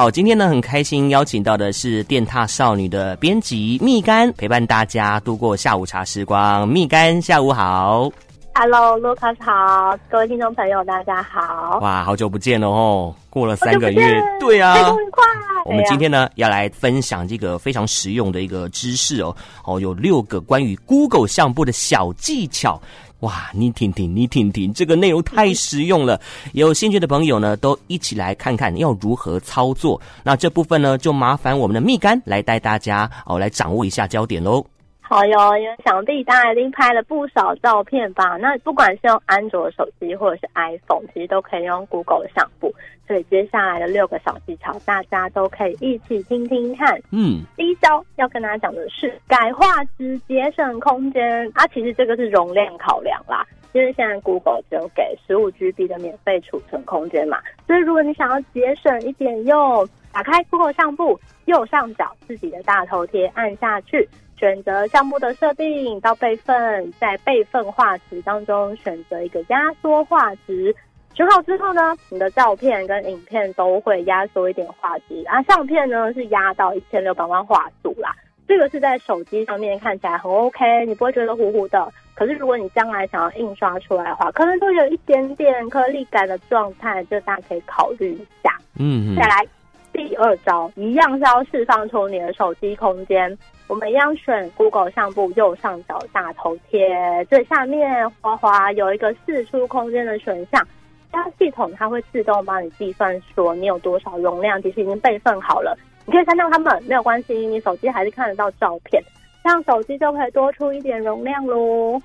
好，今天呢很开心邀请到的是电踏少女的编辑蜜柑，陪伴大家度过下午茶时光。蜜柑，下午好。Hello，Lucas 好，各位听众朋友大家好。哇，好久不见了哦，过了三个月，对啊，愉快。我们今天呢要来分享这个非常实用的一个知识哦，哦，有六个关于 Google 相簿的小技巧。哇，你听听，你听听，这个内容太实用了。有兴趣的朋友呢，都一起来看看要如何操作。那这部分呢，就麻烦我们的蜜柑来带大家哦，来掌握一下焦点喽。好哟，因为想必大家已经拍了不少照片吧？那不管是用安卓手机或者是 iPhone，其实都可以用 Google 的相簿。所以接下来的六个小技巧，大家都可以一起听听看。嗯，第一招要跟大家讲的是改画质节省空间。啊，其实这个是容量考量啦，因为现在 Google 只有给十五 GB 的免费储存空间嘛。所以如果你想要节省一点用，打开 Google 相簿，右上角自己的大头贴按下去。选择项目的设定到备份，在备份画质当中选择一个压缩画质，选好之后呢，你的照片跟影片都会压缩一点画质啊。相片呢是压到一千六百万画素啦，这个是在手机上面看起来很 OK，你不会觉得糊糊的。可是如果你将来想要印刷出来的话，可能都有一点点颗粒感的状态，就大家可以考虑一下。嗯，再来第二招，一样是要释放出你的手机空间。我们一样选 Google 相簿右上角大头贴，最下面滑滑有一个释出空间的选项，这样系统它会自动帮你计算说你有多少容量，其实已经备份好了，你可以删掉它们没有关系，你手机还是看得到照片，这样手机就可以多出一点容量喽。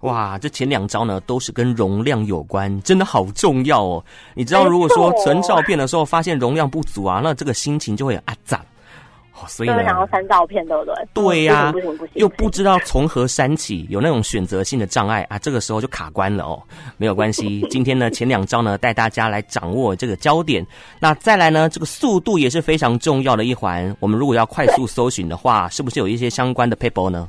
哇，这前两招呢都是跟容量有关，真的好重要哦。你知道，如果说存照片的时候发现容量不足啊，那这个心情就会很阿杂。所以呢，想要删照片，对不对？对呀、啊，不行不行，不行，又不知道从何删起，有那种选择性的障碍啊，这个时候就卡关了哦。没有关系，今天呢前两招呢带大家来掌握这个焦点。那再来呢，这个速度也是非常重要的一环。我们如果要快速搜寻的话，是不是有一些相关的 paper 呢？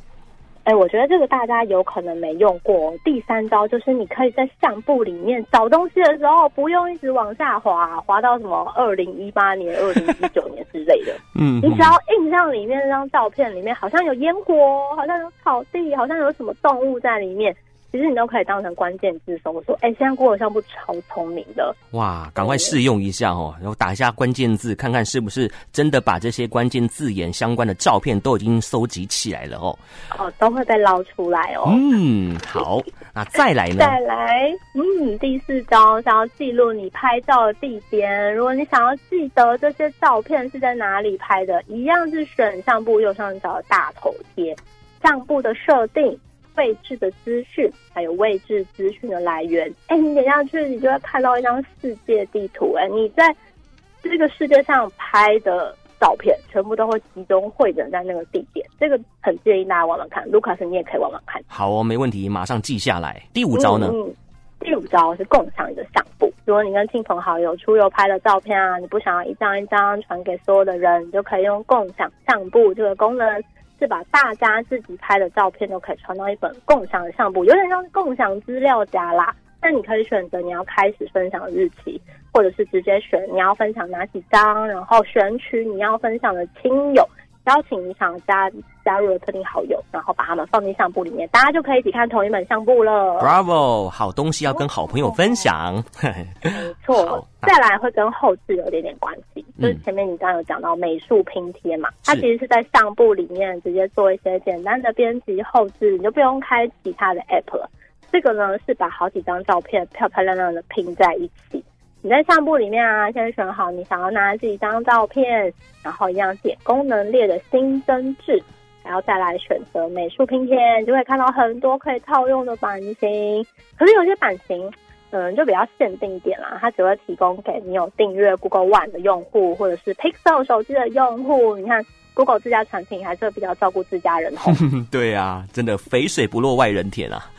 哎，我觉得这个大家有可能没用过。第三招就是你可以在相簿里面找东西的时候，不用一直往下滑，滑到什么二零一八年、二零一九年之类的。嗯，你只要印象里面那张照片里面好像有烟火，好像有草地，好像有什么动物在里面。其实你都可以当成关键字搜索，哎，现在 Google 相簿超聪明的，哇，赶快试用一下哦，然后打一下关键字，看看是不是真的把这些关键字眼相关的照片都已经搜集起来了哦，哦，都会被捞出来哦。嗯，好，那再来呢？再来，嗯，第四招，想要记录你拍照的地点，如果你想要记得这些照片是在哪里拍的，一样是选相簿右上角的大头贴，相簿的设定。位置的资讯，还有位置资讯的来源。哎，你点下去，你就会看到一张世界地图。哎，你在这个世界上拍的照片，全部都会集中汇整在那个地点。这个很建议大家玩玩看。卢卡斯，你也可以玩玩看。好哦，没问题，马上记下来。第五招呢？嗯，嗯，第五招是共享你的相簿。如果你跟亲朋好友出游拍的照片啊，你不想要一张一张传给所有的人，你就可以用共享相簿这个功能。是把大家自己拍的照片都可以传到一本共享的相簿，有点像是共享资料夹啦。那你可以选择你要开始分享日期，或者是直接选你要分享哪几张，然后选取你要分享的亲友。邀请你想加加入的特定好友，然后把他们放进相簿里面，大家就可以一起看同一本相簿了。Bravo，好东西要跟好朋友分享。哦、没错，再来会跟后置有点点关系，嗯、就是前面你刚刚有讲到美术拼贴嘛，它其实是在相簿里面直接做一些简单的编辑后置，你就不用开其他的 app 了。这个呢是把好几张照片漂漂亮亮的拼在一起。你在相簿里面啊，先选好你想要拿几张照片，然后一样点功能列的新增置，然后再来选择美术拼贴，你就会看到很多可以套用的版型。可是有些版型，嗯，就比较限定一点啦，它只会提供给你有订阅 Google One 的用户，或者是 Pixel 手机的用户。你看 Google 自家产品还是比较照顾自家人哦。对啊，真的肥水不落外人田啊。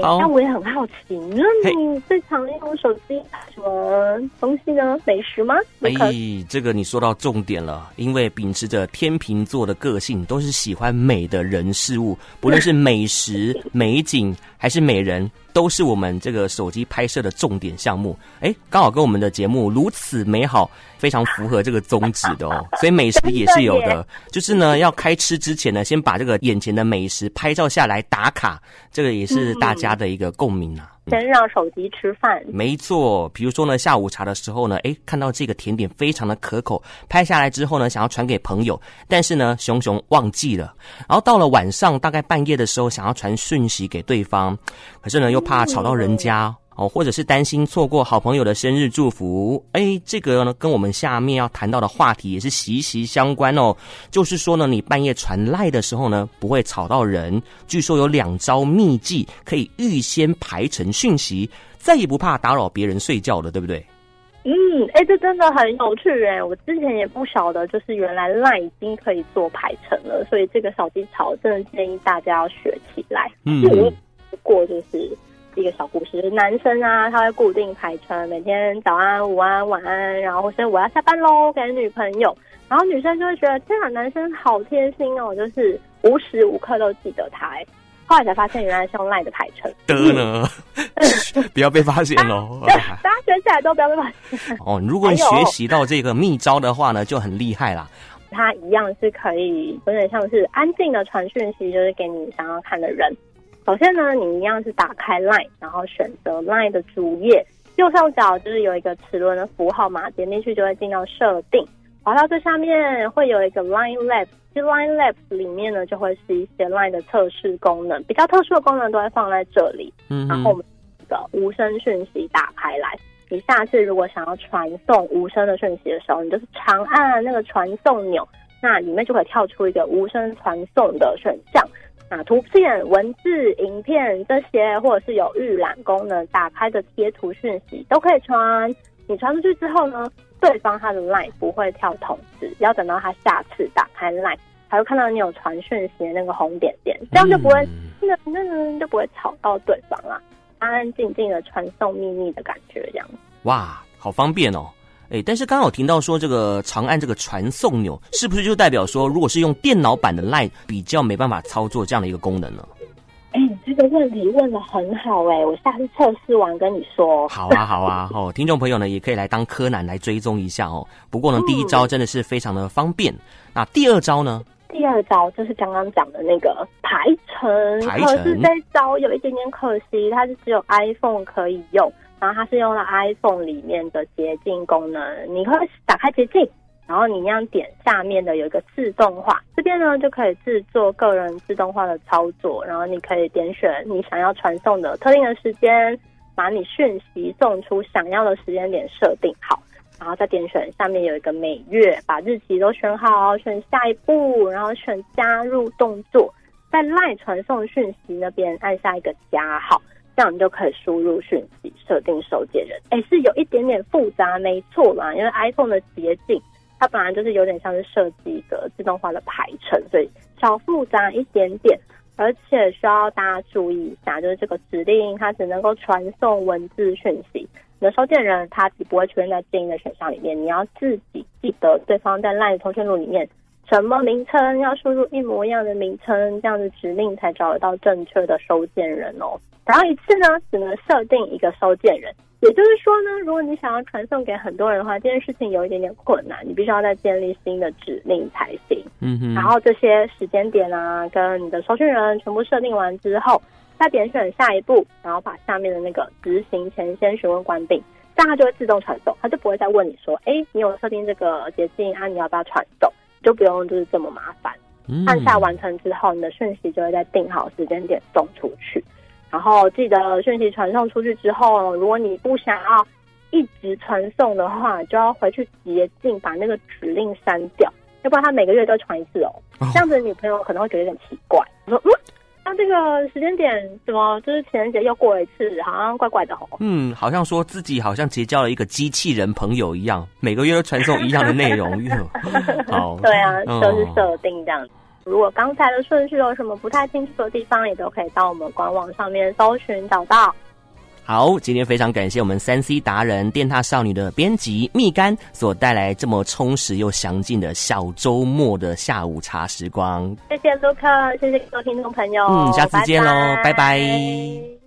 那、欸、我也很好奇，那你最常用手机什么东西呢？美食吗？哎，这个你说到重点了，因为秉持着天秤座的个性，都是喜欢美的人事物，不论是美食、美景还是美人。都是我们这个手机拍摄的重点项目。哎，刚好跟我们的节目如此美好，非常符合这个宗旨的哦。所以美食也是有的，就是呢，要开吃之前呢，先把这个眼前的美食拍照下来打卡，这个也是大家的一个共鸣啊。先让手机吃饭，没错。比如说呢，下午茶的时候呢，哎，看到这个甜点非常的可口，拍下来之后呢，想要传给朋友，但是呢，熊熊忘记了。然后到了晚上，大概半夜的时候，想要传讯息给对方，可是呢，又怕吵到人家。嗯哦，或者是担心错过好朋友的生日祝福，哎，这个呢跟我们下面要谈到的话题也是息息相关哦。就是说呢，你半夜传赖的时候呢，不会吵到人。据说有两招秘技可以预先排成讯息，再也不怕打扰别人睡觉了，对不对？嗯，哎，这真的很有趣哎，我之前也不晓得，就是原来赖已经可以做排成了，所以这个小技巧真的建议大家要学起来。嗯，不过就是。一个小故男生啊，他会固定排程，每天早安、午安、晚安，然后或是我要下班喽，给女朋友，然后女生就会觉得天啊，男生好贴心哦，就是无时无刻都记得他。后来才发现，原来是用赖的排程。得呢，不要被发现喽！大家学起来都不要被发现哦。如果你学习到这个秘招的话呢，就很厉害啦。他一样是可以有点像是安静的传讯息，就是给你想要看的人。首先呢，你一样是打开 Line，然后选择 Line 的主页，右上角就是有一个齿轮的符号嘛，点进去就会进到设定。滑到最下面会有一个 Line Labs，其实 Line Labs 里面呢就会是一些 Line 的测试功能，比较特殊的功能都会放在这里。嗯，然后我们的无声讯息打开来，你下次如果想要传送无声的讯息的时候，你就是长按那个传送钮，那里面就会跳出一个无声传送的选项。那图片、文字、影片这些，或者是有预览功能，打开的贴图讯息都可以传。你传出去之后呢，对方他的 LINE 不会跳通知，要等到他下次打开 LINE，才会看到你有传讯息的那个红点点，这样就不会，那那那就不会吵到对方啊，安安静静的传送秘密的感觉，这样。哇，好方便哦。哎，但是刚好听到说这个长按这个传送钮，是不是就代表说，如果是用电脑版的 LINE，比较没办法操作这样的一个功能呢？哎，这个问题问的很好哎，我下次测试完跟你说。好啊，好啊，哦，听众朋友呢也可以来当柯南来追踪一下哦。不过呢，第一招真的是非常的方便。嗯、那第二招呢？第二招就是刚刚讲的那个排程，排程，可是这招有一点点可惜，它是只有 iPhone 可以用。然后它是用了 iPhone 里面的捷径功能，你可以打开捷径，然后你一样点下面的有一个自动化，这边呢就可以制作个人自动化的操作，然后你可以点选你想要传送的特定的时间，把你讯息送出想要的时间点设定好，然后再点选下面有一个每月，把日期都选好，选下一步，然后选加入动作，在 LINE 传送讯息那边按下一个加号。这样你就可以输入讯息，设定收件人。哎，是有一点点复杂，没错啦。因为 iPhone 的捷径，它本来就是有点像是设计一个自动化的排程，所以小复杂一点点。而且需要大家注意一下，就是这个指令它只能够传送文字讯息，你的收件人他不会出现在建议的选项里面。你要自己记得对方在 LINE 通讯录里面什么名称，要输入一模一样的名称，这样的指令才找得到正确的收件人哦。然后一次呢，只能设定一个收件人，也就是说呢，如果你想要传送给很多人的话，这件事情有一点点困难，你必须要再建立新的指令才行。嗯哼。然后这些时间点啊，跟你的收件人全部设定完之后，再点选下一步，然后把下面的那个执行前先询问关闭，这样它就会自动传送，它就不会再问你说，哎，你有设定这个捷径啊，你要不要传送？就不用就是这么麻烦。嗯。按下完成之后，你的讯息就会在定好时间点送出去。然后记得讯息传送出去之后，如果你不想要一直传送的话，就要回去捷径把那个指令删掉，要不然他每个月都传一次哦。这样子女朋友可能会觉得有点奇怪，说嗯，那这个时间点怎么就是情人节又过了一次，好像怪怪的哦。嗯，好像说自己好像结交了一个机器人朋友一样，每个月都传送一样的内容。好，对啊，都是设定这样子。如果刚才的顺序有什么不太清楚的地方，也都可以到我们官网上面搜寻找到。好，今天非常感谢我们三 C 达人电踏少女的编辑蜜柑所带来这么充实又详尽的小周末的下午茶时光。谢谢卢克，谢谢各位听众朋友。嗯，下次见喽，拜拜。拜拜。